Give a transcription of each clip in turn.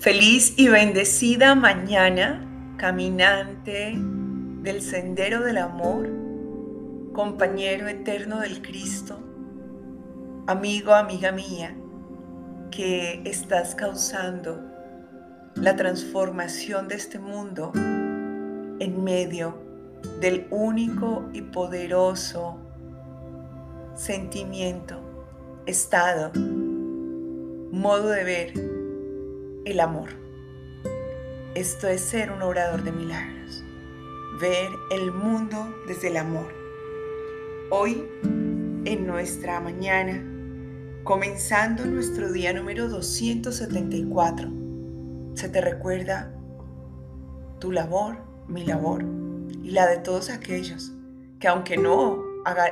Feliz y bendecida mañana, caminante del sendero del amor, compañero eterno del Cristo, amigo, amiga mía, que estás causando la transformación de este mundo en medio del único y poderoso sentimiento, estado, modo de ver el amor. Esto es ser un orador de milagros, ver el mundo desde el amor. Hoy, en nuestra mañana, comenzando nuestro día número 274, se te recuerda tu labor, mi labor y la de todos aquellos que aunque no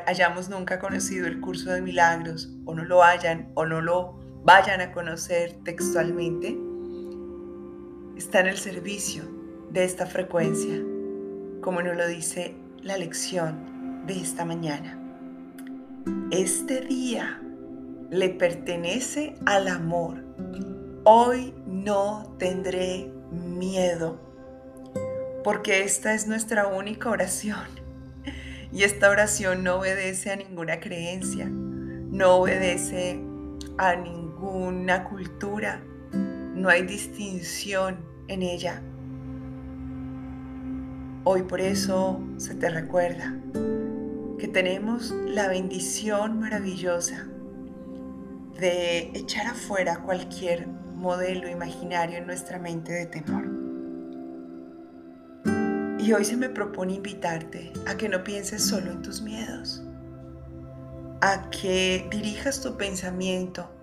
hayamos nunca conocido el curso de milagros o no lo hayan o no lo vayan a conocer textualmente, está en el servicio de esta frecuencia, como nos lo dice la lección de esta mañana. Este día le pertenece al amor. Hoy no tendré miedo, porque esta es nuestra única oración. Y esta oración no obedece a ninguna creencia, no obedece a ninguna cultura, no hay distinción en ella. Hoy por eso se te recuerda que tenemos la bendición maravillosa de echar afuera cualquier modelo imaginario en nuestra mente de temor. Y hoy se me propone invitarte a que no pienses solo en tus miedos, a que dirijas tu pensamiento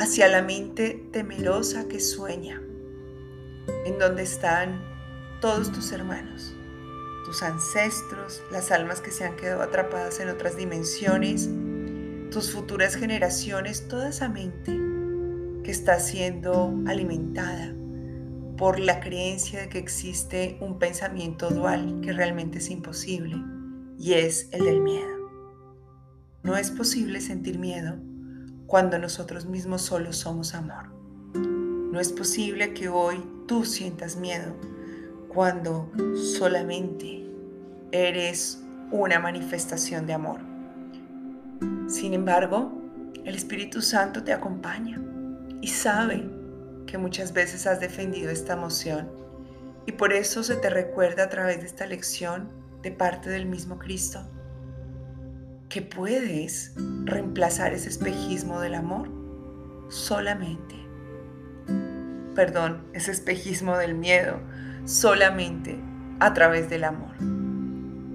hacia la mente temerosa que sueña en donde están todos tus hermanos, tus ancestros, las almas que se han quedado atrapadas en otras dimensiones, tus futuras generaciones, toda esa mente que está siendo alimentada por la creencia de que existe un pensamiento dual que realmente es imposible y es el del miedo. No es posible sentir miedo cuando nosotros mismos solo somos amor. No es posible que hoy tú sientas miedo cuando solamente eres una manifestación de amor. Sin embargo, el Espíritu Santo te acompaña y sabe que muchas veces has defendido esta emoción y por eso se te recuerda a través de esta lección de parte del mismo Cristo que puedes reemplazar ese espejismo del amor solamente perdón, ese espejismo del miedo solamente a través del amor.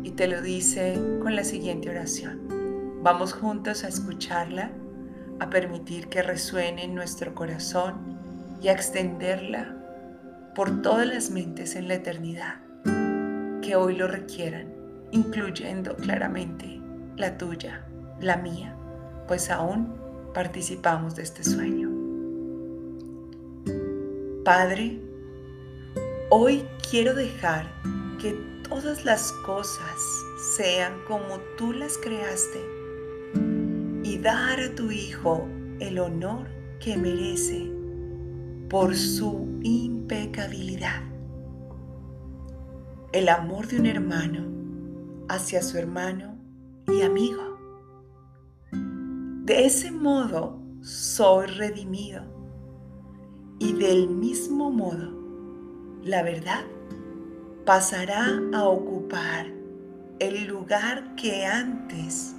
Y te lo dice con la siguiente oración. Vamos juntos a escucharla, a permitir que resuene en nuestro corazón y a extenderla por todas las mentes en la eternidad que hoy lo requieran, incluyendo claramente la tuya, la mía, pues aún participamos de este sueño. Padre, hoy quiero dejar que todas las cosas sean como tú las creaste y dar a tu Hijo el honor que merece por su impecabilidad. El amor de un hermano hacia su hermano y amigo. De ese modo soy redimido y del mismo modo, la verdad pasará a ocupar el lugar que antes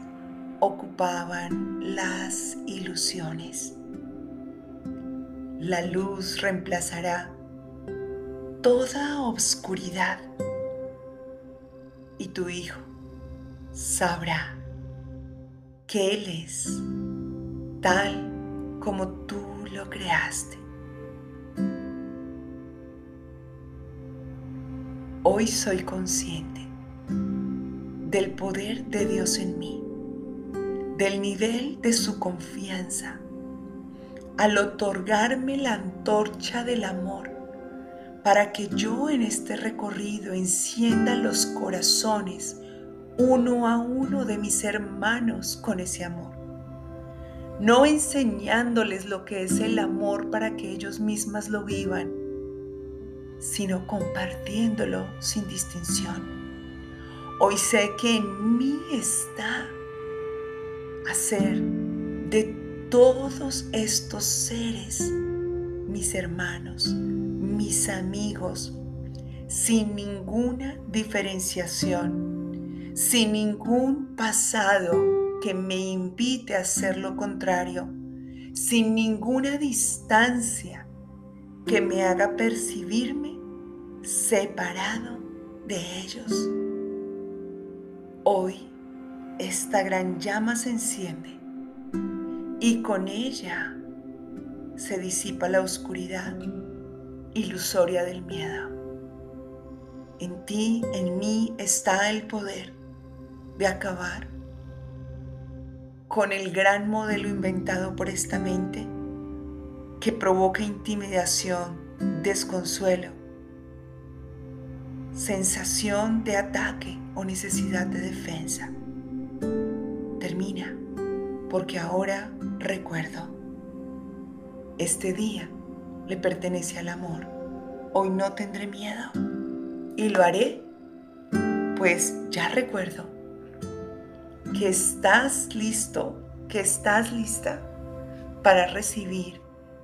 ocupaban las ilusiones. La luz reemplazará toda obscuridad y tu hijo sabrá que Él es tal como tú lo creaste. Hoy soy consciente del poder de Dios en mí, del nivel de su confianza, al otorgarme la antorcha del amor para que yo en este recorrido encienda los corazones uno a uno de mis hermanos con ese amor. no enseñándoles lo que es el amor para que ellos mismas lo vivan, sino compartiéndolo sin distinción. Hoy sé que en mí está hacer de todos estos seres mis hermanos, mis amigos, sin ninguna diferenciación, sin ningún pasado que me invite a hacer lo contrario, sin ninguna distancia que me haga percibirme separado de ellos. Hoy esta gran llama se enciende y con ella se disipa la oscuridad ilusoria del miedo. En ti, en mí está el poder de acabar con el gran modelo inventado por esta mente que provoca intimidación, desconsuelo, sensación de ataque o necesidad de defensa. Termina, porque ahora recuerdo, este día le pertenece al amor. Hoy no tendré miedo y lo haré, pues ya recuerdo que estás listo, que estás lista para recibir,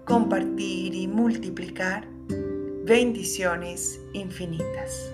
compartir y multiplicar bendiciones infinitas.